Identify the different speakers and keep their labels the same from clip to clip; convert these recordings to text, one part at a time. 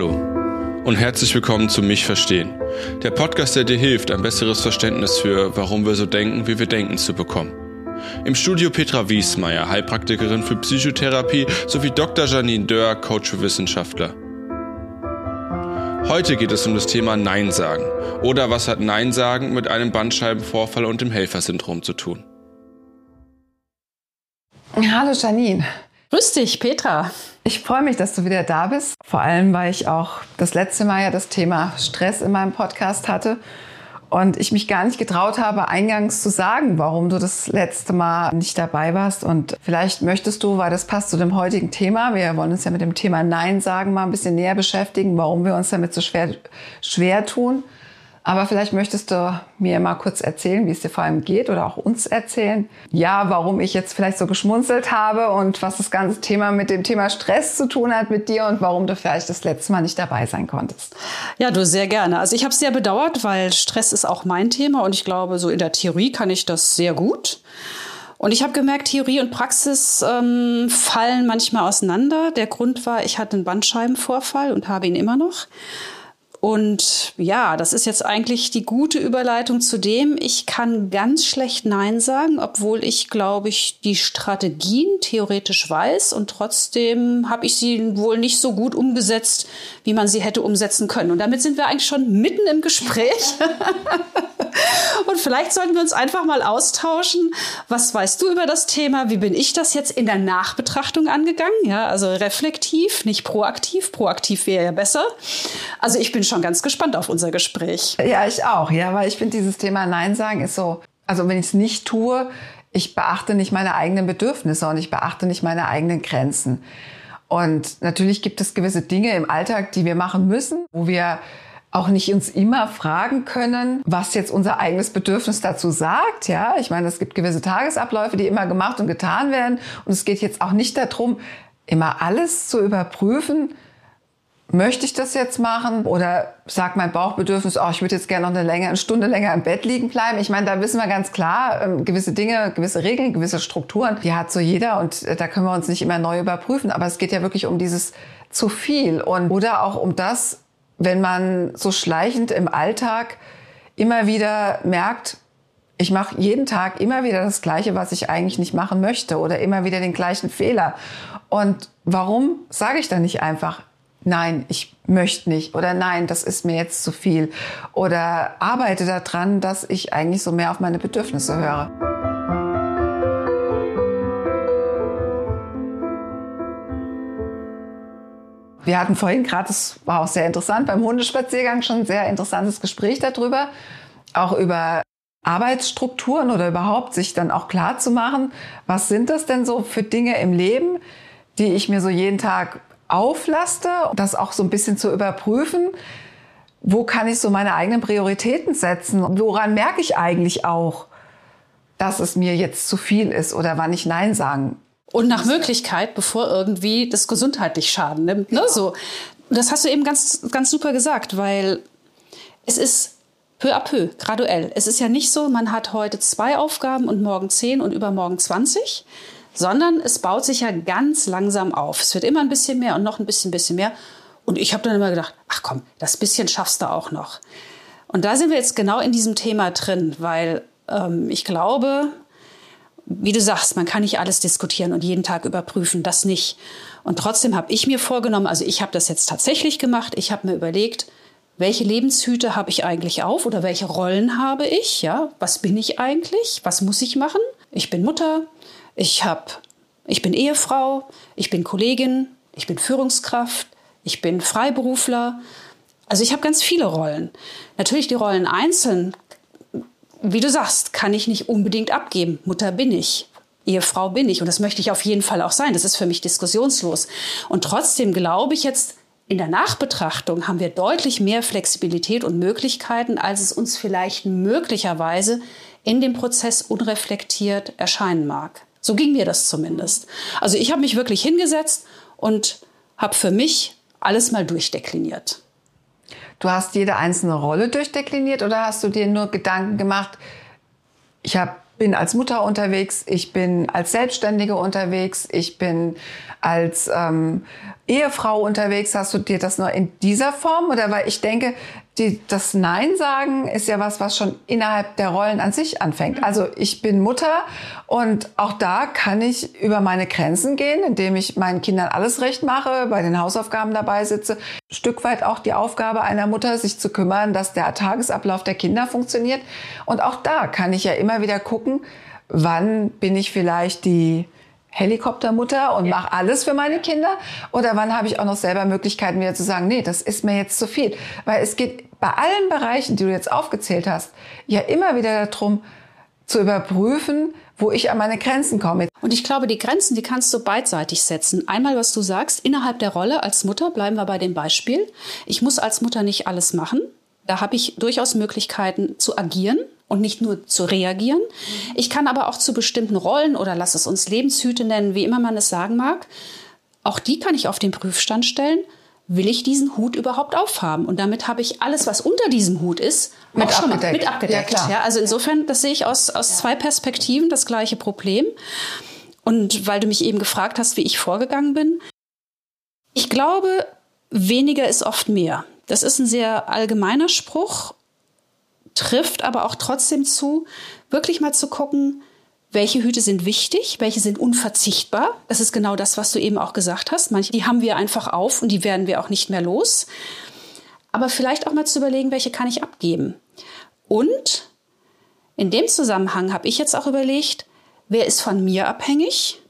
Speaker 1: Hallo und herzlich willkommen zu Mich Verstehen, der Podcast, der dir hilft, ein besseres Verständnis für, warum wir so denken, wie wir denken, zu bekommen. Im Studio Petra Wiesmeier, Heilpraktikerin für Psychotherapie, sowie Dr. Janine Dörr, Coach für Wissenschaftler. Heute geht es um das Thema Nein sagen oder was hat Nein sagen mit einem Bandscheibenvorfall und dem Helfersyndrom zu tun.
Speaker 2: Hallo Janine.
Speaker 3: Grüß dich, Petra.
Speaker 2: Ich freue mich, dass du wieder da bist. Vor allem, weil ich auch das letzte Mal ja das Thema Stress in meinem Podcast hatte und ich mich gar nicht getraut habe, eingangs zu sagen, warum du das letzte Mal nicht dabei warst. Und vielleicht möchtest du, weil das passt zu dem heutigen Thema, wir wollen uns ja mit dem Thema Nein sagen mal ein bisschen näher beschäftigen, warum wir uns damit so schwer, schwer tun. Aber vielleicht möchtest du mir mal kurz erzählen, wie es dir vor allem geht oder auch uns erzählen. Ja, warum ich jetzt vielleicht so geschmunzelt habe und was das ganze Thema mit dem Thema Stress zu tun hat mit dir und warum du vielleicht das letzte Mal nicht dabei sein konntest.
Speaker 3: Ja, du sehr gerne. Also ich habe es sehr bedauert, weil Stress ist auch mein Thema und ich glaube, so in der Theorie kann ich das sehr gut. Und ich habe gemerkt, Theorie und Praxis ähm, fallen manchmal auseinander. Der Grund war, ich hatte einen Bandscheibenvorfall und habe ihn immer noch. Und ja, das ist jetzt eigentlich die gute Überleitung zu dem, ich kann ganz schlecht Nein sagen, obwohl ich, glaube ich, die Strategien theoretisch weiß und trotzdem habe ich sie wohl nicht so gut umgesetzt, wie man sie hätte umsetzen können. Und damit sind wir eigentlich schon mitten im Gespräch. und vielleicht sollten wir uns einfach mal austauschen. Was weißt du über das Thema? Wie bin ich das jetzt in der Nachbetrachtung angegangen? Ja, also reflektiv, nicht proaktiv. Proaktiv wäre ja besser. Also ich bin schon ganz gespannt auf unser Gespräch.
Speaker 2: Ja, ich auch. Ja, weil ich finde, dieses Thema Nein sagen ist so, also wenn ich es nicht tue, ich beachte nicht meine eigenen Bedürfnisse und ich beachte nicht meine eigenen Grenzen. Und natürlich gibt es gewisse Dinge im Alltag, die wir machen müssen, wo wir auch nicht uns immer fragen können, was jetzt unser eigenes Bedürfnis dazu sagt. Ja, ich meine, es gibt gewisse Tagesabläufe, die immer gemacht und getan werden. Und es geht jetzt auch nicht darum, immer alles zu überprüfen, möchte ich das jetzt machen? Oder sagt mein Bauchbedürfnis, oh, ich würde jetzt gerne noch eine, länger, eine Stunde länger im Bett liegen bleiben? Ich meine, da wissen wir ganz klar, ähm, gewisse Dinge, gewisse Regeln, gewisse Strukturen, die hat so jeder und äh, da können wir uns nicht immer neu überprüfen. Aber es geht ja wirklich um dieses zu viel und oder auch um das, wenn man so schleichend im Alltag immer wieder merkt, ich mache jeden Tag immer wieder das Gleiche, was ich eigentlich nicht machen möchte oder immer wieder den gleichen Fehler. Und warum sage ich dann nicht einfach, nein, ich möchte nicht oder nein, das ist mir jetzt zu viel oder arbeite daran, dass ich eigentlich so mehr auf meine Bedürfnisse höre. Wir hatten vorhin gerade, das war auch sehr interessant, beim Hundespaziergang schon ein sehr interessantes Gespräch darüber, auch über Arbeitsstrukturen oder überhaupt sich dann auch klar zu machen, was sind das denn so für Dinge im Leben, die ich mir so jeden Tag auflaste, das auch so ein bisschen zu überprüfen. Wo kann ich so meine eigenen Prioritäten setzen? Woran merke ich eigentlich auch, dass es mir jetzt zu viel ist oder wann ich Nein sagen
Speaker 3: und nach Möglichkeit, bevor irgendwie das gesundheitlich Schaden nimmt. Ne? So, das hast du eben ganz, ganz super gesagt, weil es ist peu à peu, graduell. Es ist ja nicht so, man hat heute zwei Aufgaben und morgen zehn und übermorgen zwanzig, sondern es baut sich ja ganz langsam auf. Es wird immer ein bisschen mehr und noch ein bisschen, bisschen mehr. Und ich habe dann immer gedacht, ach komm, das bisschen schaffst du auch noch. Und da sind wir jetzt genau in diesem Thema drin, weil ähm, ich glaube, wie du sagst, man kann nicht alles diskutieren und jeden Tag überprüfen, das nicht. Und trotzdem habe ich mir vorgenommen, also ich habe das jetzt tatsächlich gemacht, ich habe mir überlegt, welche Lebenshüte habe ich eigentlich auf oder welche Rollen habe ich? Ja, was bin ich eigentlich? Was muss ich machen? Ich bin Mutter, ich habe, ich bin Ehefrau, ich bin Kollegin, ich bin Führungskraft, ich bin Freiberufler. Also ich habe ganz viele Rollen. Natürlich die Rollen einzeln, wie du sagst, kann ich nicht unbedingt abgeben. Mutter bin ich. Ehefrau bin ich und das möchte ich auf jeden Fall auch sein. Das ist für mich diskussionslos. Und trotzdem glaube ich jetzt, in der Nachbetrachtung haben wir deutlich mehr Flexibilität und Möglichkeiten, als es uns vielleicht möglicherweise in dem Prozess unreflektiert erscheinen mag. So ging mir das zumindest. Also ich habe mich wirklich hingesetzt und habe für mich alles mal durchdekliniert.
Speaker 2: Du hast jede einzelne Rolle durchdekliniert oder hast du dir nur Gedanken gemacht, ich habe bin als Mutter unterwegs, ich bin als Selbstständige unterwegs, ich bin als ähm, Ehefrau unterwegs. Hast du dir das nur in dieser Form oder weil ich denke, die, das Nein sagen ist ja was, was schon innerhalb der Rollen an sich anfängt. Mhm. Also ich bin Mutter und auch da kann ich über meine Grenzen gehen, indem ich meinen Kindern alles recht mache, bei den Hausaufgaben dabei sitze. Stück weit auch die Aufgabe einer Mutter, sich zu kümmern, dass der Tagesablauf der Kinder funktioniert. Und auch da kann ich ja immer wieder gucken, wann bin ich vielleicht die Helikoptermutter und ja. mache alles für meine Kinder? Oder wann habe ich auch noch selber Möglichkeiten, wieder zu sagen, nee, das ist mir jetzt zu viel? Weil es geht bei allen Bereichen, die du jetzt aufgezählt hast, ja immer wieder darum, zu überprüfen, wo ich an meine Grenzen komme.
Speaker 3: Und ich glaube, die Grenzen, die kannst du beidseitig setzen. Einmal, was du sagst, innerhalb der Rolle als Mutter, bleiben wir bei dem Beispiel. Ich muss als Mutter nicht alles machen. Da habe ich durchaus Möglichkeiten zu agieren und nicht nur zu reagieren. Ich kann aber auch zu bestimmten Rollen oder lass es uns Lebenshüte nennen, wie immer man es sagen mag, auch die kann ich auf den Prüfstand stellen. Will ich diesen Hut überhaupt aufhaben? Und damit habe ich alles, was unter diesem Hut ist,
Speaker 2: mit auch schon abgedeckt.
Speaker 3: mit abgedeckt. Ja, ja, also insofern, das sehe ich aus, aus zwei Perspektiven das gleiche Problem. Und weil du mich eben gefragt hast, wie ich vorgegangen bin, ich glaube, weniger ist oft mehr. Das ist ein sehr allgemeiner Spruch trifft aber auch trotzdem zu, wirklich mal zu gucken, welche Hüte sind wichtig, welche sind unverzichtbar. Das ist genau das, was du eben auch gesagt hast. Manche, die haben wir einfach auf und die werden wir auch nicht mehr los. Aber vielleicht auch mal zu überlegen, welche kann ich abgeben. Und in dem Zusammenhang habe ich jetzt auch überlegt, wer ist von mir abhängig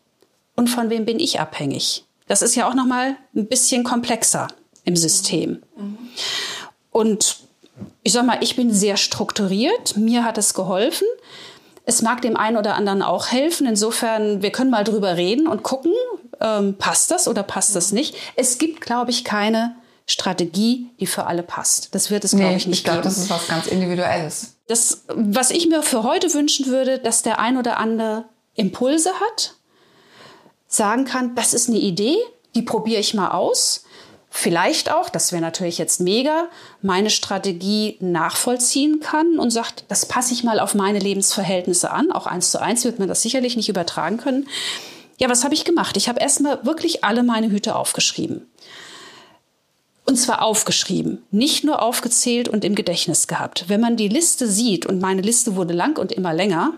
Speaker 3: und von wem bin ich abhängig. Das ist ja auch noch mal ein bisschen komplexer im System. Mhm. Und ich sag mal, ich bin sehr strukturiert. Mir hat es geholfen. Es mag dem einen oder anderen auch helfen. Insofern, wir können mal drüber reden und gucken, ähm, passt das oder passt das nicht. Es gibt, glaube ich, keine Strategie, die für alle passt. Das wird es, glaube nee, ich, nicht
Speaker 2: ich glaube, das ist was ganz Individuelles.
Speaker 3: Das, was ich mir für heute wünschen würde, dass der ein oder andere Impulse hat, sagen kann, das ist eine Idee, die probiere ich mal aus vielleicht auch, das wäre natürlich jetzt mega, meine Strategie nachvollziehen kann und sagt, das passe ich mal auf meine Lebensverhältnisse an. Auch eins zu eins wird man das sicherlich nicht übertragen können. Ja, was habe ich gemacht? Ich habe erstmal wirklich alle meine Hüte aufgeschrieben. Und zwar aufgeschrieben, nicht nur aufgezählt und im Gedächtnis gehabt. Wenn man die Liste sieht, und meine Liste wurde lang und immer länger,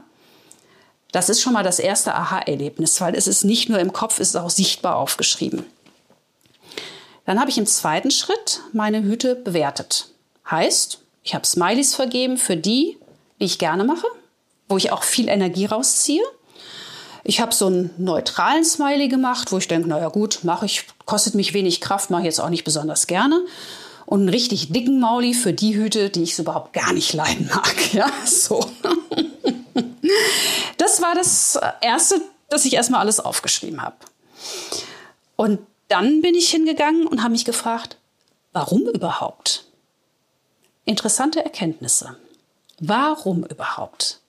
Speaker 3: das ist schon mal das erste Aha-Erlebnis, weil es ist nicht nur im Kopf, es ist auch sichtbar aufgeschrieben. Dann habe ich im zweiten Schritt meine Hüte bewertet. Heißt, ich habe Smileys vergeben für die, die ich gerne mache, wo ich auch viel Energie rausziehe. Ich habe so einen neutralen Smiley gemacht, wo ich denke, naja gut, mache ich, kostet mich wenig Kraft, mache ich jetzt auch nicht besonders gerne. Und einen richtig dicken Mauli für die Hüte, die ich so überhaupt gar nicht leiden mag. Ja, so. Das war das Erste, dass ich erstmal alles aufgeschrieben habe. Und dann bin ich hingegangen und habe mich gefragt, warum überhaupt? Interessante Erkenntnisse. Warum überhaupt?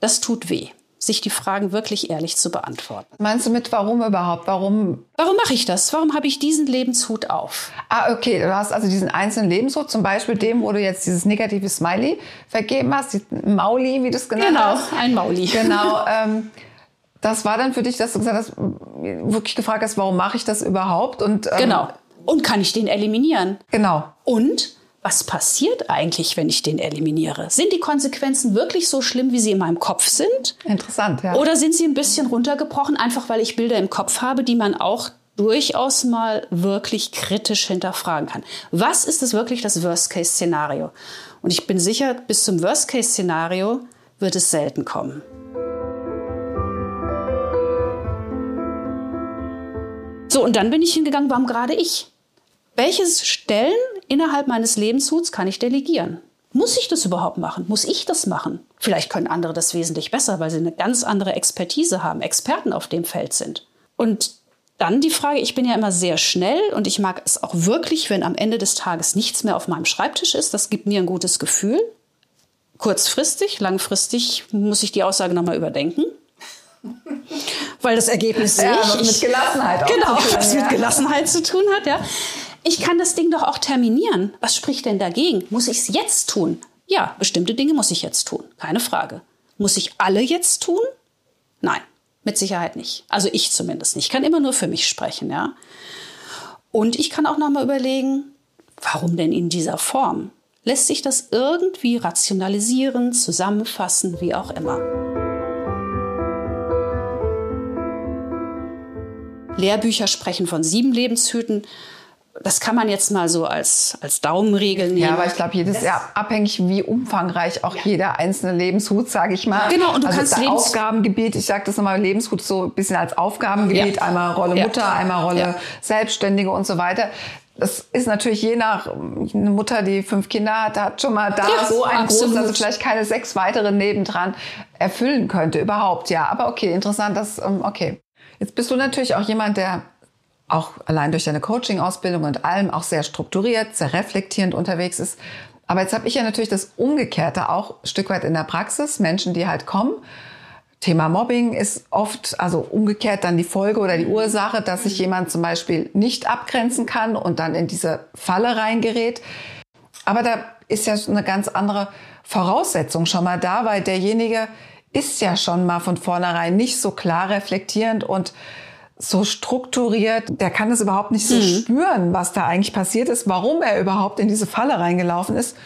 Speaker 3: Das tut weh, sich die Fragen wirklich ehrlich zu beantworten.
Speaker 2: Meinst du mit warum überhaupt? Warum?
Speaker 3: Warum mache ich das? Warum habe ich diesen Lebenshut auf?
Speaker 2: Ah, okay. Du hast also diesen einzelnen Lebenshut, zum Beispiel dem, wo du jetzt dieses negative Smiley vergeben hast, Mauli, wie du es genannt
Speaker 3: genau,
Speaker 2: hast.
Speaker 3: Genau, ein Mauli.
Speaker 2: Genau. Ähm, das war dann für dich, dass du gesagt hast, wirklich gefragt hast, warum mache ich das überhaupt?
Speaker 3: Und, ähm, genau. Und kann ich den eliminieren?
Speaker 2: Genau.
Speaker 3: Und was passiert eigentlich, wenn ich den eliminiere? Sind die Konsequenzen wirklich so schlimm, wie sie in meinem Kopf sind?
Speaker 2: Interessant, ja.
Speaker 3: Oder sind sie ein bisschen runtergebrochen, einfach weil ich Bilder im Kopf habe, die man auch durchaus mal wirklich kritisch hinterfragen kann. Was ist es wirklich das Worst-Case-Szenario? Und ich bin sicher, bis zum Worst-Case-Szenario wird es selten kommen. So, und dann bin ich hingegangen, warum gerade ich? Welche Stellen innerhalb meines Lebenshuts kann ich delegieren? Muss ich das überhaupt machen? Muss ich das machen? Vielleicht können andere das wesentlich besser, weil sie eine ganz andere Expertise haben, Experten auf dem Feld sind. Und dann die Frage, ich bin ja immer sehr schnell und ich mag es auch wirklich, wenn am Ende des Tages nichts mehr auf meinem Schreibtisch ist. Das gibt mir ein gutes Gefühl. Kurzfristig, langfristig muss ich die Aussage nochmal überdenken weil das Ergebnis
Speaker 2: ja, ich, was mit Gelassenheit
Speaker 3: auch genau, tun, was ja. mit Gelassenheit zu tun hat, ja. Ich kann das Ding doch auch terminieren. Was spricht denn dagegen? Muss ich es jetzt tun? Ja, bestimmte Dinge muss ich jetzt tun, keine Frage. Muss ich alle jetzt tun? Nein, mit Sicherheit nicht. Also ich zumindest nicht. Ich kann immer nur für mich sprechen, ja. Und ich kann auch noch mal überlegen, warum denn in dieser Form? Lässt sich das irgendwie rationalisieren, zusammenfassen, wie auch immer? Lehrbücher sprechen von sieben Lebenshüten. Das kann man jetzt mal so als, als Daumenregel nehmen.
Speaker 2: Ja, aber ich glaube, jedes Jahr abhängig, wie umfangreich auch ja. jeder einzelne Lebenshut, sage ich mal.
Speaker 3: Genau, und du
Speaker 2: also
Speaker 3: kannst
Speaker 2: das Aufgabengebiet, ich sage das nochmal, Lebenshut so ein bisschen als Aufgabengebiet, ja. einmal Rolle Mutter, ja. einmal Rolle Selbstständige und so weiter. Das ist natürlich je nach eine Mutter, die fünf Kinder hat, hat schon mal da so ein großes, also vielleicht keine sechs weitere nebendran erfüllen könnte überhaupt. Ja, aber okay, interessant, das ähm, okay. Jetzt bist du natürlich auch jemand, der auch allein durch deine Coaching-Ausbildung und allem auch sehr strukturiert, sehr reflektierend unterwegs ist. Aber jetzt habe ich ja natürlich das Umgekehrte auch ein Stück weit in der Praxis. Menschen, die halt kommen. Thema Mobbing ist oft, also umgekehrt dann die Folge oder die Ursache, dass sich jemand zum Beispiel nicht abgrenzen kann und dann in diese Falle reingerät. Aber da ist ja eine ganz andere Voraussetzung schon mal da, weil derjenige ist ja schon mal von vornherein nicht so klar reflektierend und so strukturiert, der kann es überhaupt nicht so mhm. spüren, was da eigentlich passiert ist, warum er überhaupt in diese Falle reingelaufen ist,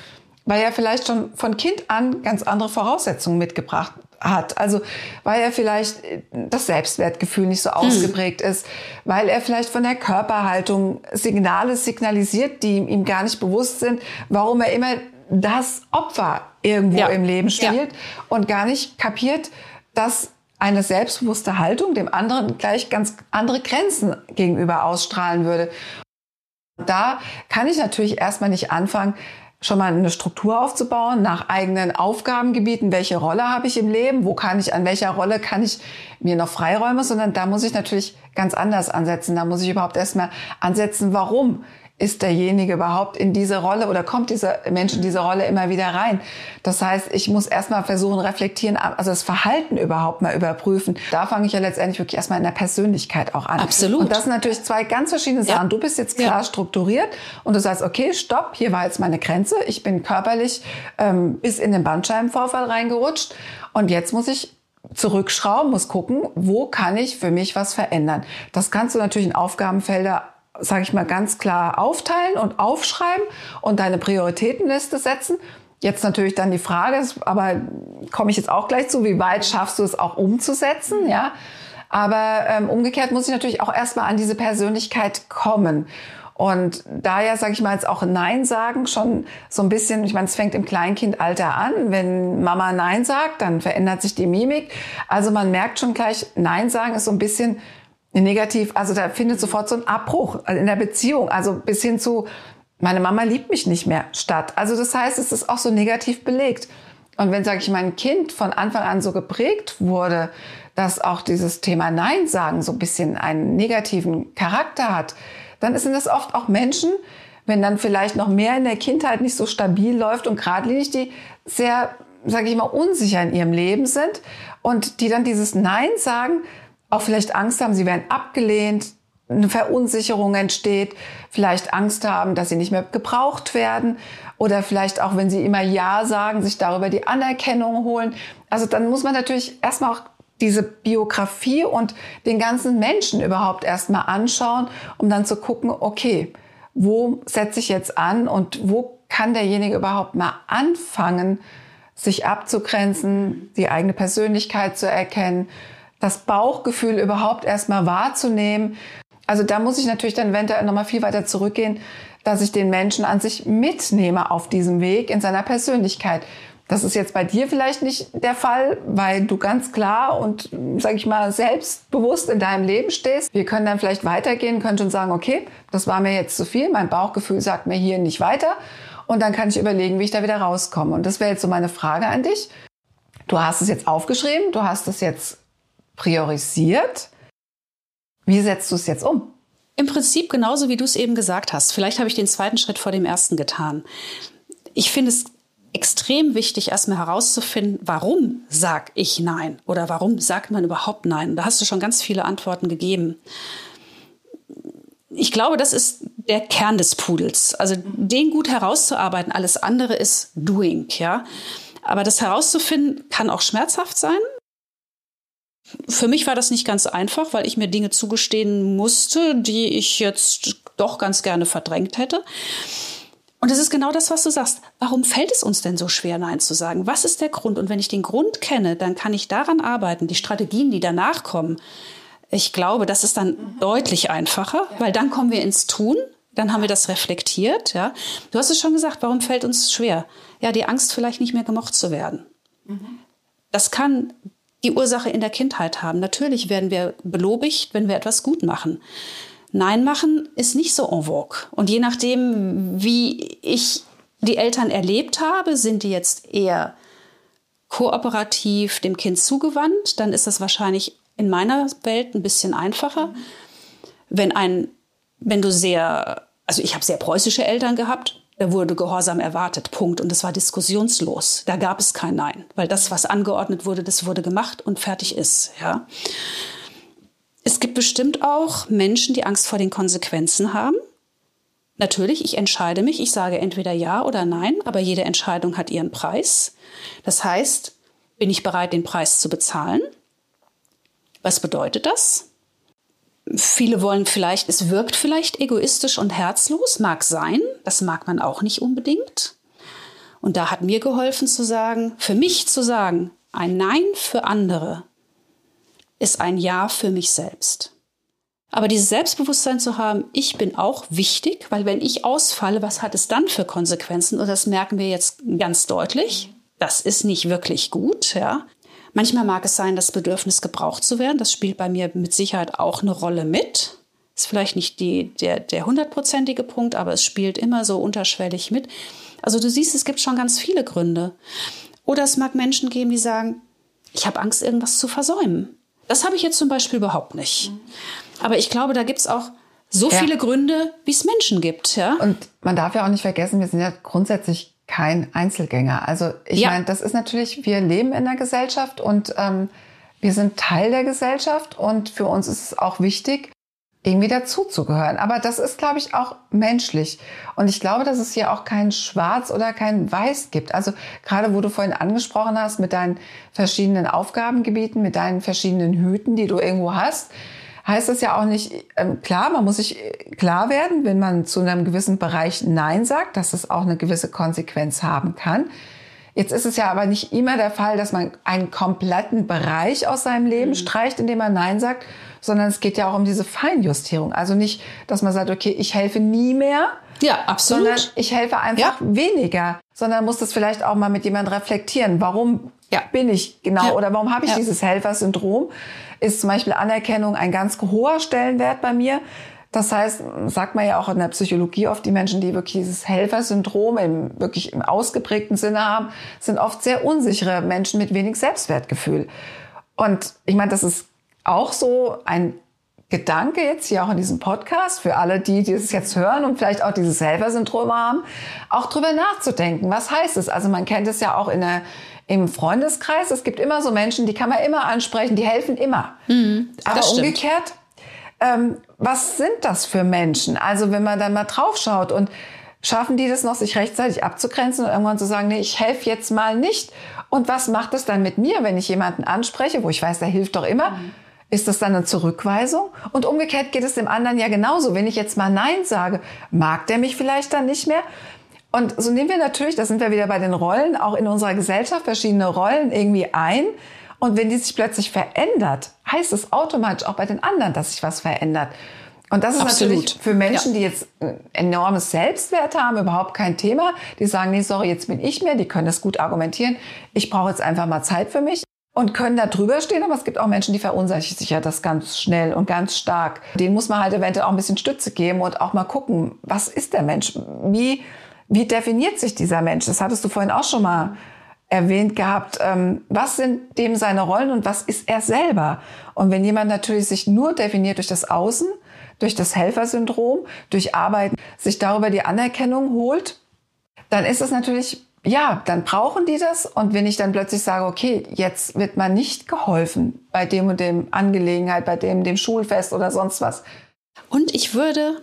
Speaker 2: weil er vielleicht schon von Kind an ganz andere Voraussetzungen mitgebracht hat. Also weil er vielleicht das Selbstwertgefühl nicht so mhm. ausgeprägt mhm. ist, weil er vielleicht von der Körperhaltung Signale signalisiert, die ihm gar nicht bewusst sind, warum er immer das Opfer irgendwo ja. im Leben spielt ja. und gar nicht kapiert, dass eine selbstbewusste Haltung dem anderen gleich ganz andere Grenzen gegenüber ausstrahlen würde. Da kann ich natürlich erstmal nicht anfangen, schon mal eine Struktur aufzubauen nach eigenen Aufgabengebieten. Welche Rolle habe ich im Leben? Wo kann ich, an welcher Rolle kann ich mir noch Freiräume? Sondern da muss ich natürlich ganz anders ansetzen. Da muss ich überhaupt erstmal ansetzen, warum ist derjenige überhaupt in diese Rolle oder kommt dieser Mensch in diese Rolle immer wieder rein? Das heißt, ich muss erstmal versuchen, reflektieren, also das Verhalten überhaupt mal überprüfen. Da fange ich ja letztendlich wirklich erstmal in der Persönlichkeit auch an.
Speaker 3: Absolut.
Speaker 2: Und das sind natürlich zwei ganz verschiedene Sachen. Ja. Du bist jetzt klar ja. strukturiert und du sagst, okay, stopp, hier war jetzt meine Grenze. Ich bin körperlich ähm, bis in den Bandscheibenvorfall reingerutscht und jetzt muss ich zurückschrauben, muss gucken, wo kann ich für mich was verändern. Das kannst du natürlich in Aufgabenfelder sage ich mal, ganz klar aufteilen und aufschreiben und deine Prioritätenliste setzen. Jetzt natürlich dann die Frage, aber komme ich jetzt auch gleich zu, wie weit schaffst du es auch umzusetzen, ja? Aber ähm, umgekehrt muss ich natürlich auch erstmal an diese Persönlichkeit kommen. Und da ja, sage ich mal, jetzt auch Nein sagen schon so ein bisschen, ich meine, es fängt im Kleinkindalter an. Wenn Mama Nein sagt, dann verändert sich die Mimik. Also man merkt schon gleich, Nein sagen ist so ein bisschen negativ, also da findet sofort so ein Abbruch in der Beziehung, also bis hin zu, meine Mama liebt mich nicht mehr statt. Also das heißt, es ist auch so negativ belegt. Und wenn, sage ich, mein Kind von Anfang an so geprägt wurde, dass auch dieses Thema Nein sagen so ein bisschen einen negativen Charakter hat, dann sind das oft auch Menschen, wenn dann vielleicht noch mehr in der Kindheit nicht so stabil läuft und geradlinig, die sehr, sage ich mal, unsicher in ihrem Leben sind und die dann dieses Nein sagen, auch vielleicht Angst haben, sie werden abgelehnt, eine Verunsicherung entsteht, vielleicht Angst haben, dass sie nicht mehr gebraucht werden oder vielleicht auch, wenn sie immer Ja sagen, sich darüber die Anerkennung holen. Also dann muss man natürlich erstmal auch diese Biografie und den ganzen Menschen überhaupt erstmal anschauen, um dann zu gucken, okay, wo setze ich jetzt an und wo kann derjenige überhaupt mal anfangen, sich abzugrenzen, die eigene Persönlichkeit zu erkennen das Bauchgefühl überhaupt erstmal wahrzunehmen. Also da muss ich natürlich dann eventuell nochmal viel weiter zurückgehen, dass ich den Menschen an sich mitnehme auf diesem Weg in seiner Persönlichkeit. Das ist jetzt bei dir vielleicht nicht der Fall, weil du ganz klar und, sag ich mal, selbstbewusst in deinem Leben stehst. Wir können dann vielleicht weitergehen, können schon sagen, okay, das war mir jetzt zu viel, mein Bauchgefühl sagt mir hier nicht weiter. Und dann kann ich überlegen, wie ich da wieder rauskomme. Und das wäre jetzt so meine Frage an dich. Du hast es jetzt aufgeschrieben, du hast es jetzt priorisiert. Wie setzt du es jetzt um?
Speaker 3: Im Prinzip genauso, wie du es eben gesagt hast. Vielleicht habe ich den zweiten Schritt vor dem ersten getan. Ich finde es extrem wichtig, erstmal herauszufinden, warum sag ich Nein oder warum sagt man überhaupt Nein. Da hast du schon ganz viele Antworten gegeben. Ich glaube, das ist der Kern des Pudels. Also den gut herauszuarbeiten. Alles andere ist Doing, ja. Aber das herauszufinden kann auch schmerzhaft sein. Für mich war das nicht ganz einfach, weil ich mir Dinge zugestehen musste, die ich jetzt doch ganz gerne verdrängt hätte. Und es ist genau das, was du sagst. Warum fällt es uns denn so schwer, Nein zu sagen? Was ist der Grund? Und wenn ich den Grund kenne, dann kann ich daran arbeiten. Die Strategien, die danach kommen, ich glaube, das ist dann mhm. deutlich einfacher, ja. weil dann kommen wir ins Tun. Dann haben wir das reflektiert. Ja, du hast es schon gesagt. Warum fällt uns schwer? Ja, die Angst, vielleicht nicht mehr gemocht zu werden. Mhm. Das kann die Ursache in der Kindheit haben. Natürlich werden wir belobigt, wenn wir etwas gut machen. Nein machen ist nicht so en vogue. Und je nachdem, wie ich die Eltern erlebt habe, sind die jetzt eher kooperativ dem Kind zugewandt, dann ist das wahrscheinlich in meiner Welt ein bisschen einfacher. Wenn ein, wenn du sehr, also ich habe sehr preußische Eltern gehabt, da wurde Gehorsam erwartet, Punkt. Und es war diskussionslos. Da gab es kein Nein, weil das, was angeordnet wurde, das wurde gemacht und fertig ist. Ja. Es gibt bestimmt auch Menschen, die Angst vor den Konsequenzen haben. Natürlich, ich entscheide mich, ich sage entweder ja oder nein, aber jede Entscheidung hat ihren Preis. Das heißt, bin ich bereit, den Preis zu bezahlen? Was bedeutet das? Viele wollen vielleicht, es wirkt vielleicht egoistisch und herzlos, mag sein, das mag man auch nicht unbedingt. Und da hat mir geholfen zu sagen, für mich zu sagen, ein Nein für andere ist ein Ja für mich selbst. Aber dieses Selbstbewusstsein zu haben, ich bin auch wichtig, weil wenn ich ausfalle, was hat es dann für Konsequenzen? Und das merken wir jetzt ganz deutlich. Das ist nicht wirklich gut, ja. Manchmal mag es sein, das Bedürfnis gebraucht zu werden. Das spielt bei mir mit Sicherheit auch eine Rolle mit. Ist vielleicht nicht die, der, der hundertprozentige Punkt, aber es spielt immer so unterschwellig mit. Also du siehst, es gibt schon ganz viele Gründe. Oder es mag Menschen geben, die sagen, ich habe Angst, irgendwas zu versäumen. Das habe ich jetzt zum Beispiel überhaupt nicht. Aber ich glaube, da gibt es auch so ja. viele Gründe, wie es Menschen gibt. Ja?
Speaker 2: Und man darf ja auch nicht vergessen, wir sind ja grundsätzlich kein Einzelgänger. Also ich ja. meine, das ist natürlich, wir leben in der Gesellschaft und ähm, wir sind Teil der Gesellschaft und für uns ist es auch wichtig, irgendwie dazuzugehören. Aber das ist, glaube ich, auch menschlich. Und ich glaube, dass es hier auch kein Schwarz oder kein Weiß gibt. Also gerade wo du vorhin angesprochen hast mit deinen verschiedenen Aufgabengebieten, mit deinen verschiedenen Hüten, die du irgendwo hast, heißt das ja auch nicht, ähm, klar, man muss sich äh, klar werden, wenn man zu einem gewissen Bereich Nein sagt, dass es auch eine gewisse Konsequenz haben kann. Jetzt ist es ja aber nicht immer der Fall, dass man einen kompletten Bereich aus seinem Leben mhm. streicht, indem man Nein sagt, sondern es geht ja auch um diese Feinjustierung. Also nicht, dass man sagt, okay, ich helfe nie mehr.
Speaker 3: Ja, absolut.
Speaker 2: Sondern ich helfe einfach ja. weniger, sondern muss das vielleicht auch mal mit jemandem reflektieren. Warum ja. bin ich genau ja. oder warum habe ich dieses Helfersyndrom? Ist zum Beispiel Anerkennung ein ganz hoher Stellenwert bei mir. Das heißt, sagt man ja auch in der Psychologie oft, die Menschen, die wirklich dieses Helfersyndrom im wirklich im ausgeprägten Sinne haben, sind oft sehr unsichere Menschen mit wenig Selbstwertgefühl. Und ich meine, das ist auch so ein Gedanke jetzt hier auch in diesem Podcast für alle, die, die es jetzt hören und vielleicht auch dieses Helfersyndrom haben, auch drüber nachzudenken. Was heißt es? Also man kennt es ja auch in der, im Freundeskreis. Es gibt immer so Menschen, die kann man immer ansprechen, die helfen immer. Mhm, Aber umgekehrt ähm, was sind das für Menschen? Also wenn man dann mal drauf schaut und schaffen die das noch, sich rechtzeitig abzugrenzen und irgendwann zu sagen, nee, ich helfe jetzt mal nicht. Und was macht es dann mit mir, wenn ich jemanden anspreche, wo ich weiß, der hilft doch immer? Mhm. Ist das dann eine Zurückweisung? Und umgekehrt geht es dem anderen ja genauso. Wenn ich jetzt mal Nein sage, mag der mich vielleicht dann nicht mehr? Und so nehmen wir natürlich, da sind wir wieder bei den Rollen, auch in unserer Gesellschaft verschiedene Rollen irgendwie ein. Und wenn die sich plötzlich verändert, heißt es automatisch auch bei den anderen, dass sich was verändert. Und das ist Absolut. natürlich für Menschen, ja. die jetzt ein enormes Selbstwert haben, überhaupt kein Thema. Die sagen, nee, sorry, jetzt bin ich mehr. Die können das gut argumentieren. Ich brauche jetzt einfach mal Zeit für mich und können da drüber stehen. Aber es gibt auch Menschen, die verunsichern sich ja das ganz schnell und ganz stark. Denen muss man halt eventuell auch ein bisschen Stütze geben und auch mal gucken, was ist der Mensch? Wie, wie definiert sich dieser Mensch? Das hattest du vorhin auch schon mal erwähnt gehabt, ähm, was sind dem seine Rollen und was ist er selber? Und wenn jemand natürlich sich nur definiert durch das Außen, durch das Helfersyndrom, durch Arbeit, sich darüber die Anerkennung holt, dann ist es natürlich, ja, dann brauchen die das. Und wenn ich dann plötzlich sage, okay, jetzt wird man nicht geholfen bei dem und dem Angelegenheit, bei dem, dem Schulfest oder sonst was.
Speaker 3: Und ich würde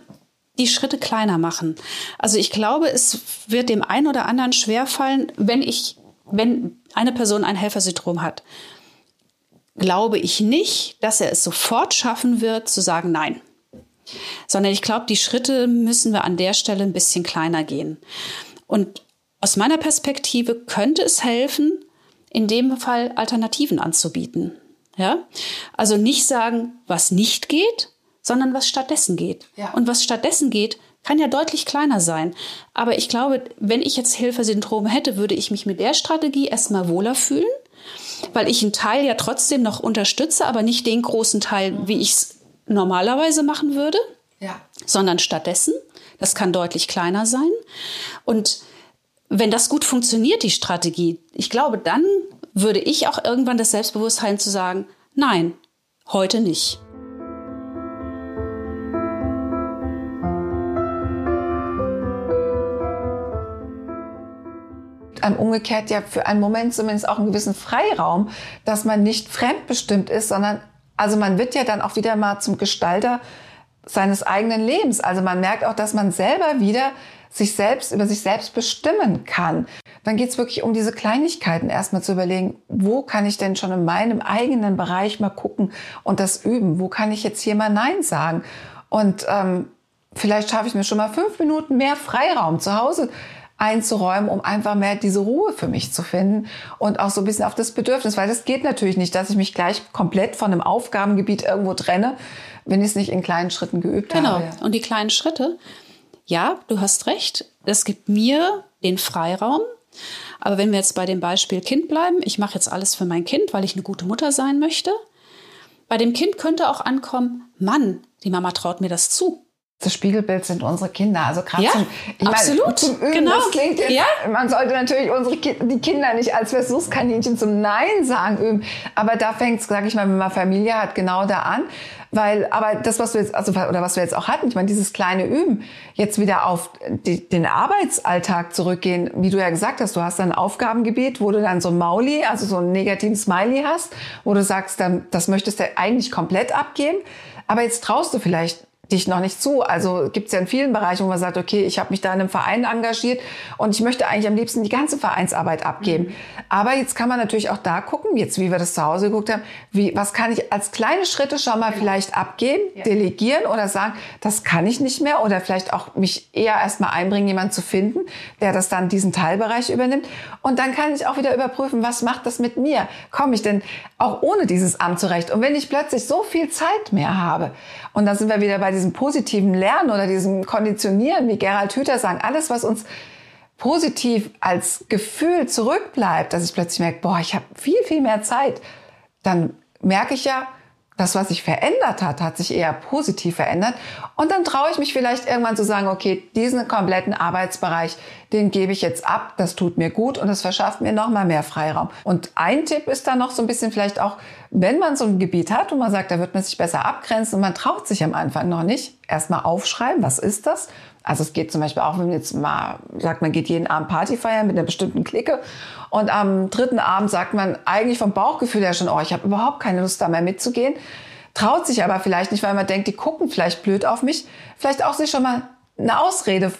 Speaker 3: die Schritte kleiner machen. Also ich glaube, es wird dem einen oder anderen schwerfallen, wenn ich wenn eine Person ein Helfersyndrom hat, glaube ich nicht, dass er es sofort schaffen wird, zu sagen Nein. Sondern ich glaube, die Schritte müssen wir an der Stelle ein bisschen kleiner gehen. Und aus meiner Perspektive könnte es helfen, in dem Fall Alternativen anzubieten. Ja? Also nicht sagen, was nicht geht, sondern was stattdessen geht. Ja. Und was stattdessen geht, kann ja deutlich kleiner sein. Aber ich glaube, wenn ich jetzt Hilfesyndrome hätte, würde ich mich mit der Strategie erstmal wohler fühlen weil ich einen Teil ja trotzdem noch unterstütze, aber nicht den großen Teil, wie ich es normalerweise machen würde, ja. sondern stattdessen. Das kann deutlich kleiner sein. Und wenn das gut funktioniert, die Strategie, ich glaube, dann würde ich auch irgendwann das Selbstbewusstsein zu sagen, nein, heute nicht.
Speaker 2: Einem umgekehrt ja für einen Moment zumindest auch einen gewissen Freiraum, dass man nicht fremdbestimmt ist, sondern also man wird ja dann auch wieder mal zum Gestalter seines eigenen Lebens. Also man merkt auch, dass man selber wieder sich selbst über sich selbst bestimmen kann. Dann geht es wirklich um diese Kleinigkeiten erstmal zu überlegen, wo kann ich denn schon in meinem eigenen Bereich mal gucken und das üben? Wo kann ich jetzt hier mal Nein sagen? Und ähm, vielleicht schaffe ich mir schon mal fünf Minuten mehr Freiraum zu Hause einzuräumen, um einfach mehr diese Ruhe für mich zu finden und auch so ein bisschen auf das Bedürfnis, weil das geht natürlich nicht, dass ich mich gleich komplett von einem Aufgabengebiet irgendwo trenne, wenn ich es nicht in kleinen Schritten geübt
Speaker 3: genau.
Speaker 2: habe.
Speaker 3: Genau. Und die kleinen Schritte, ja, du hast recht, es gibt mir den Freiraum. Aber wenn wir jetzt bei dem Beispiel Kind bleiben, ich mache jetzt alles für mein Kind, weil ich eine gute Mutter sein möchte. Bei dem Kind könnte auch ankommen, Mann, die Mama traut mir das zu
Speaker 2: das Spiegelbild sind unsere Kinder. Also gerade
Speaker 3: ja,
Speaker 2: zum,
Speaker 3: ich absolut. Meine,
Speaker 2: zum Üben, genau. das klingt jetzt, ja. man sollte natürlich unsere Ki die Kinder nicht als Versuchskaninchen zum Nein sagen üben. Aber da fängt es, sage ich mal, wenn man Familie hat, genau da an. Weil, aber das, was wir jetzt, also, oder was wir jetzt auch hatten, ich meine, dieses kleine Üben, jetzt wieder auf die, den Arbeitsalltag zurückgehen, wie du ja gesagt hast, du hast ein Aufgabengebiet, wo du dann so ein Mauli, also so einen negativen Smiley hast, wo du sagst, dann, das möchtest du eigentlich komplett abgeben. Aber jetzt traust du vielleicht dich noch nicht zu. Also gibt es ja in vielen Bereichen, wo man sagt, okay, ich habe mich da in einem Verein engagiert und ich möchte eigentlich am liebsten die ganze Vereinsarbeit abgeben. Mhm. Aber jetzt kann man natürlich auch da gucken, jetzt wie wir das zu Hause geguckt haben, wie, was kann ich als kleine Schritte schon mal genau. vielleicht abgeben, ja. delegieren oder sagen, das kann ich nicht mehr oder vielleicht auch mich eher erstmal einbringen, jemanden zu finden, der das dann diesen Teilbereich übernimmt. Und dann kann ich auch wieder überprüfen, was macht das mit mir? Komme ich denn auch ohne dieses Amt zurecht? Und wenn ich plötzlich so viel Zeit mehr habe und dann sind wir wieder bei diesem positiven Lernen oder diesem Konditionieren, wie Gerald Hüther sagen, alles, was uns positiv als Gefühl zurückbleibt, dass ich plötzlich merke, boah, ich habe viel, viel mehr Zeit, dann merke ich ja, das, was sich verändert hat, hat sich eher positiv verändert. Und dann traue ich mich vielleicht irgendwann zu sagen, okay, diesen kompletten Arbeitsbereich, den gebe ich jetzt ab, das tut mir gut und es verschafft mir nochmal mehr Freiraum. Und ein Tipp ist dann noch so ein bisschen vielleicht auch, wenn man so ein Gebiet hat und man sagt, da wird man sich besser abgrenzen und man traut sich am Anfang noch nicht, erstmal aufschreiben, was ist das? Also es geht zum Beispiel auch, wenn man jetzt mal sagt, man geht jeden Abend Party feiern mit einer bestimmten Clique und am dritten Abend sagt man eigentlich vom Bauchgefühl her schon, oh, ich habe überhaupt keine Lust da mehr mitzugehen, traut sich aber vielleicht nicht, weil man denkt, die gucken vielleicht blöd auf mich, vielleicht auch sich schon mal eine Ausrede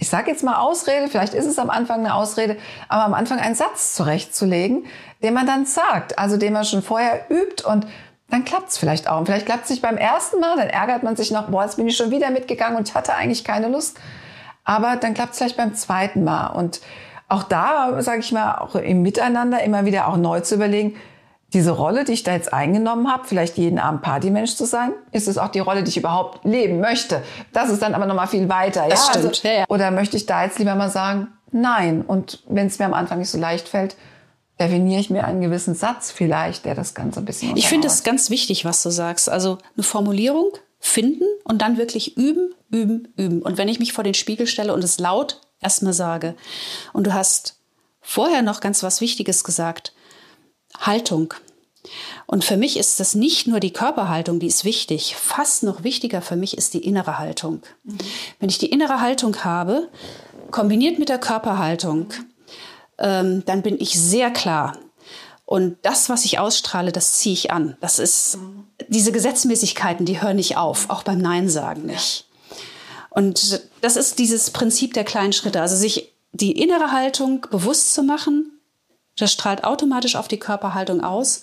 Speaker 2: ich sage jetzt mal Ausrede, vielleicht ist es am Anfang eine Ausrede, aber am Anfang einen Satz zurechtzulegen, den man dann sagt, also den man schon vorher übt und dann klappt es vielleicht auch. Und vielleicht klappt es nicht beim ersten Mal, dann ärgert man sich noch, boah, jetzt bin ich schon wieder mitgegangen und ich hatte eigentlich keine Lust. Aber dann klappt es vielleicht beim zweiten Mal. Und auch da, sage ich mal, auch im Miteinander immer wieder auch neu zu überlegen, diese Rolle, die ich da jetzt eingenommen habe, vielleicht jeden Abend Partymensch zu sein, ist es auch die Rolle, die ich überhaupt leben möchte. Das ist dann aber nochmal viel weiter.
Speaker 3: Das
Speaker 2: ja?
Speaker 3: stimmt.
Speaker 2: Also,
Speaker 3: ja, ja.
Speaker 2: Oder möchte ich da jetzt lieber mal sagen, nein. Und wenn es mir am Anfang nicht so leicht fällt, definiere ich mir einen gewissen Satz vielleicht, der das Ganze ein bisschen
Speaker 3: Ich finde es ganz wichtig, was du sagst. Also eine Formulierung finden und dann wirklich üben, üben, üben. Und wenn ich mich vor den Spiegel stelle und es laut erstmal sage und du hast vorher noch ganz was Wichtiges gesagt, Haltung. Und für mich ist das nicht nur die Körperhaltung, die ist wichtig. Fast noch wichtiger für mich ist die innere Haltung. Mhm. Wenn ich die innere Haltung habe, kombiniert mit der Körperhaltung, ähm, dann bin ich sehr klar. Und das, was ich ausstrahle, das ziehe ich an. Das ist, diese Gesetzmäßigkeiten, die hören nicht auf, auch beim Nein sagen nicht. Und das ist dieses Prinzip der kleinen Schritte, also sich die innere Haltung bewusst zu machen, Das strahlt automatisch auf die Körperhaltung aus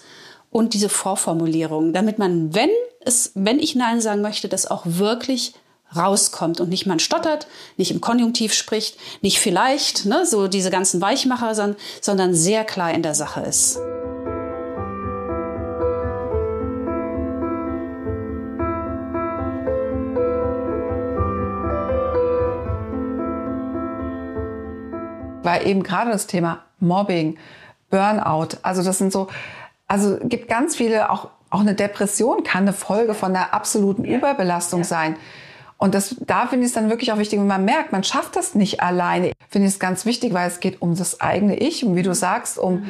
Speaker 3: und diese Vorformulierung, damit man, wenn es, wenn ich Nein sagen möchte, das auch wirklich rauskommt und nicht man stottert, nicht im Konjunktiv spricht, nicht vielleicht, ne, so diese ganzen Weichmacher, sondern, sondern sehr klar in der Sache ist.
Speaker 2: Weil eben gerade das Thema Mobbing, Burnout, also das sind so, also gibt ganz viele, auch, auch eine Depression kann eine Folge von einer absoluten Überbelastung sein. Und das, da finde ich es dann wirklich auch wichtig, wenn man merkt, man schafft das nicht alleine, finde ich es ganz wichtig, weil es geht um das eigene Ich und wie du sagst, um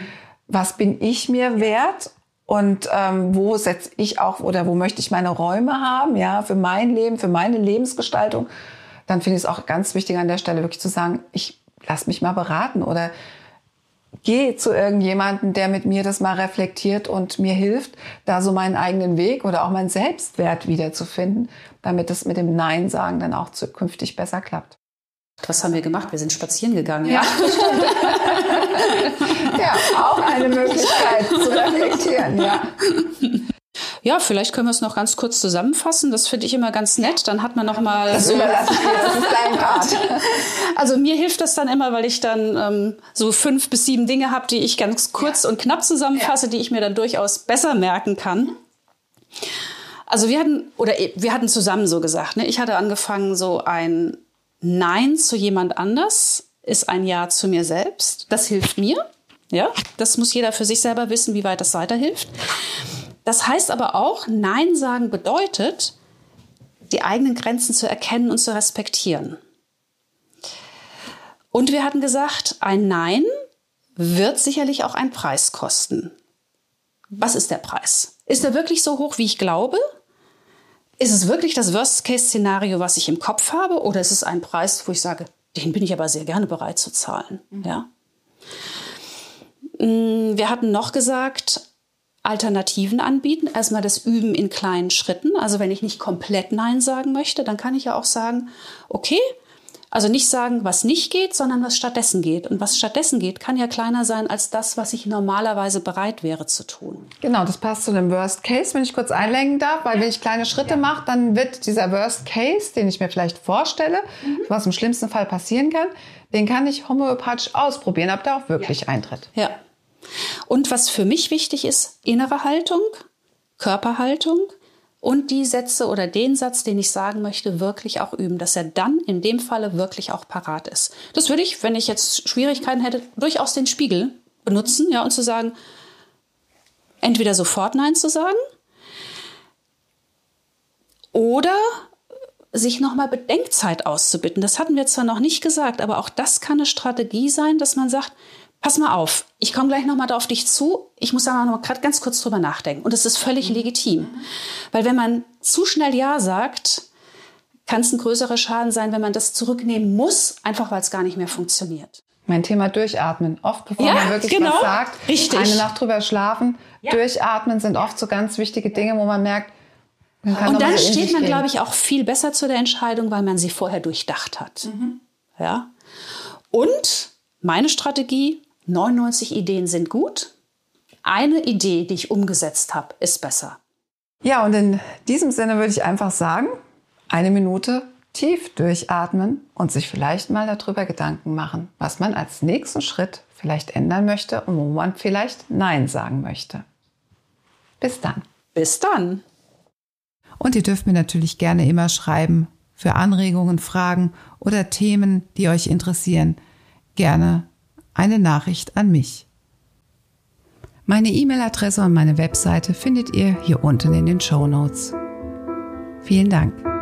Speaker 2: was bin ich mir wert und ähm, wo setze ich auch oder wo möchte ich meine Räume haben, ja, für mein Leben, für meine Lebensgestaltung. Dann finde ich es auch ganz wichtig an der Stelle wirklich zu sagen, ich lass mich mal beraten oder geh zu irgendjemanden, der mit mir das mal reflektiert und mir hilft, da so meinen eigenen Weg oder auch meinen Selbstwert wiederzufinden, damit es mit dem Nein sagen dann auch zukünftig besser klappt.
Speaker 3: Was haben wir gemacht? Wir sind spazieren gegangen.
Speaker 2: Ja, stimmt. ja, auch eine Möglichkeit zu reflektieren, ja.
Speaker 3: Ja, vielleicht können wir es noch ganz kurz zusammenfassen. Das finde ich immer ganz nett. Dann hat man noch mal.
Speaker 2: Das so.
Speaker 3: Also mir hilft das dann immer, weil ich dann ähm, so fünf bis sieben Dinge habe, die ich ganz kurz ja. und knapp zusammenfasse, ja. die ich mir dann durchaus besser merken kann. Also wir hatten oder wir hatten zusammen so gesagt. Ne? Ich hatte angefangen so ein Nein zu jemand anders ist ein Ja zu mir selbst. Das hilft mir. Ja, das muss jeder für sich selber wissen, wie weit das weiterhilft. Das heißt aber auch, Nein sagen bedeutet, die eigenen Grenzen zu erkennen und zu respektieren. Und wir hatten gesagt, ein Nein wird sicherlich auch einen Preis kosten. Was ist der Preis? Ist er wirklich so hoch, wie ich glaube? Ist es wirklich das Worst-Case-Szenario, was ich im Kopf habe? Oder ist es ein Preis, wo ich sage, den bin ich aber sehr gerne bereit zu zahlen? Mhm. Ja. Mm, wir hatten noch gesagt, Alternativen anbieten. Erstmal das Üben in kleinen Schritten. Also wenn ich nicht komplett Nein sagen möchte, dann kann ich ja auch sagen, okay, also nicht sagen, was nicht geht, sondern was stattdessen geht. Und was stattdessen geht, kann ja kleiner sein als das, was ich normalerweise bereit wäre zu tun.
Speaker 2: Genau, das passt zu dem Worst Case, wenn ich kurz einlenken darf, weil wenn ich kleine Schritte ja. mache, dann wird dieser Worst Case, den ich mir vielleicht vorstelle, mhm. was im schlimmsten Fall passieren kann, den kann ich homöopathisch ausprobieren, ob der auch wirklich ja. eintritt.
Speaker 3: Ja. Und was für mich wichtig ist, innere Haltung, Körperhaltung und die Sätze oder den Satz, den ich sagen möchte, wirklich auch üben, dass er dann in dem Falle wirklich auch parat ist. Das würde ich, wenn ich jetzt Schwierigkeiten hätte, durchaus den Spiegel benutzen, ja, und zu sagen, entweder sofort Nein zu sagen oder sich nochmal Bedenkzeit auszubitten. Das hatten wir zwar noch nicht gesagt, aber auch das kann eine Strategie sein, dass man sagt, pass mal auf, ich komme gleich nochmal auf dich zu. Ich muss da noch gerade ganz kurz drüber nachdenken. Und das ist völlig mhm. legitim. Weil wenn man zu schnell Ja sagt, kann es ein größerer Schaden sein, wenn man das zurücknehmen muss, einfach weil es gar nicht mehr funktioniert.
Speaker 2: Mein Thema Durchatmen. Oft, bevor ja, man wirklich genau, was sagt, richtig. eine Nacht drüber schlafen. Ja. Durchatmen sind oft so ganz wichtige Dinge, wo man merkt,
Speaker 3: man Und dann steht man, glaube ich, auch viel besser zu der Entscheidung, weil man sie vorher durchdacht hat. Mhm. Ja. Und meine Strategie, 99 Ideen sind gut. Eine Idee, die ich umgesetzt habe, ist besser.
Speaker 2: Ja, und in diesem Sinne würde ich einfach sagen, eine Minute tief durchatmen und sich vielleicht mal darüber Gedanken machen, was man als nächsten Schritt vielleicht ändern möchte und wo man vielleicht Nein sagen möchte. Bis dann.
Speaker 3: Bis dann.
Speaker 2: Und ihr dürft mir natürlich gerne immer schreiben für Anregungen, Fragen oder Themen, die euch interessieren. Gerne eine Nachricht an mich. Meine E-Mail-Adresse und meine Webseite findet ihr hier unten in den Show Notes. Vielen Dank.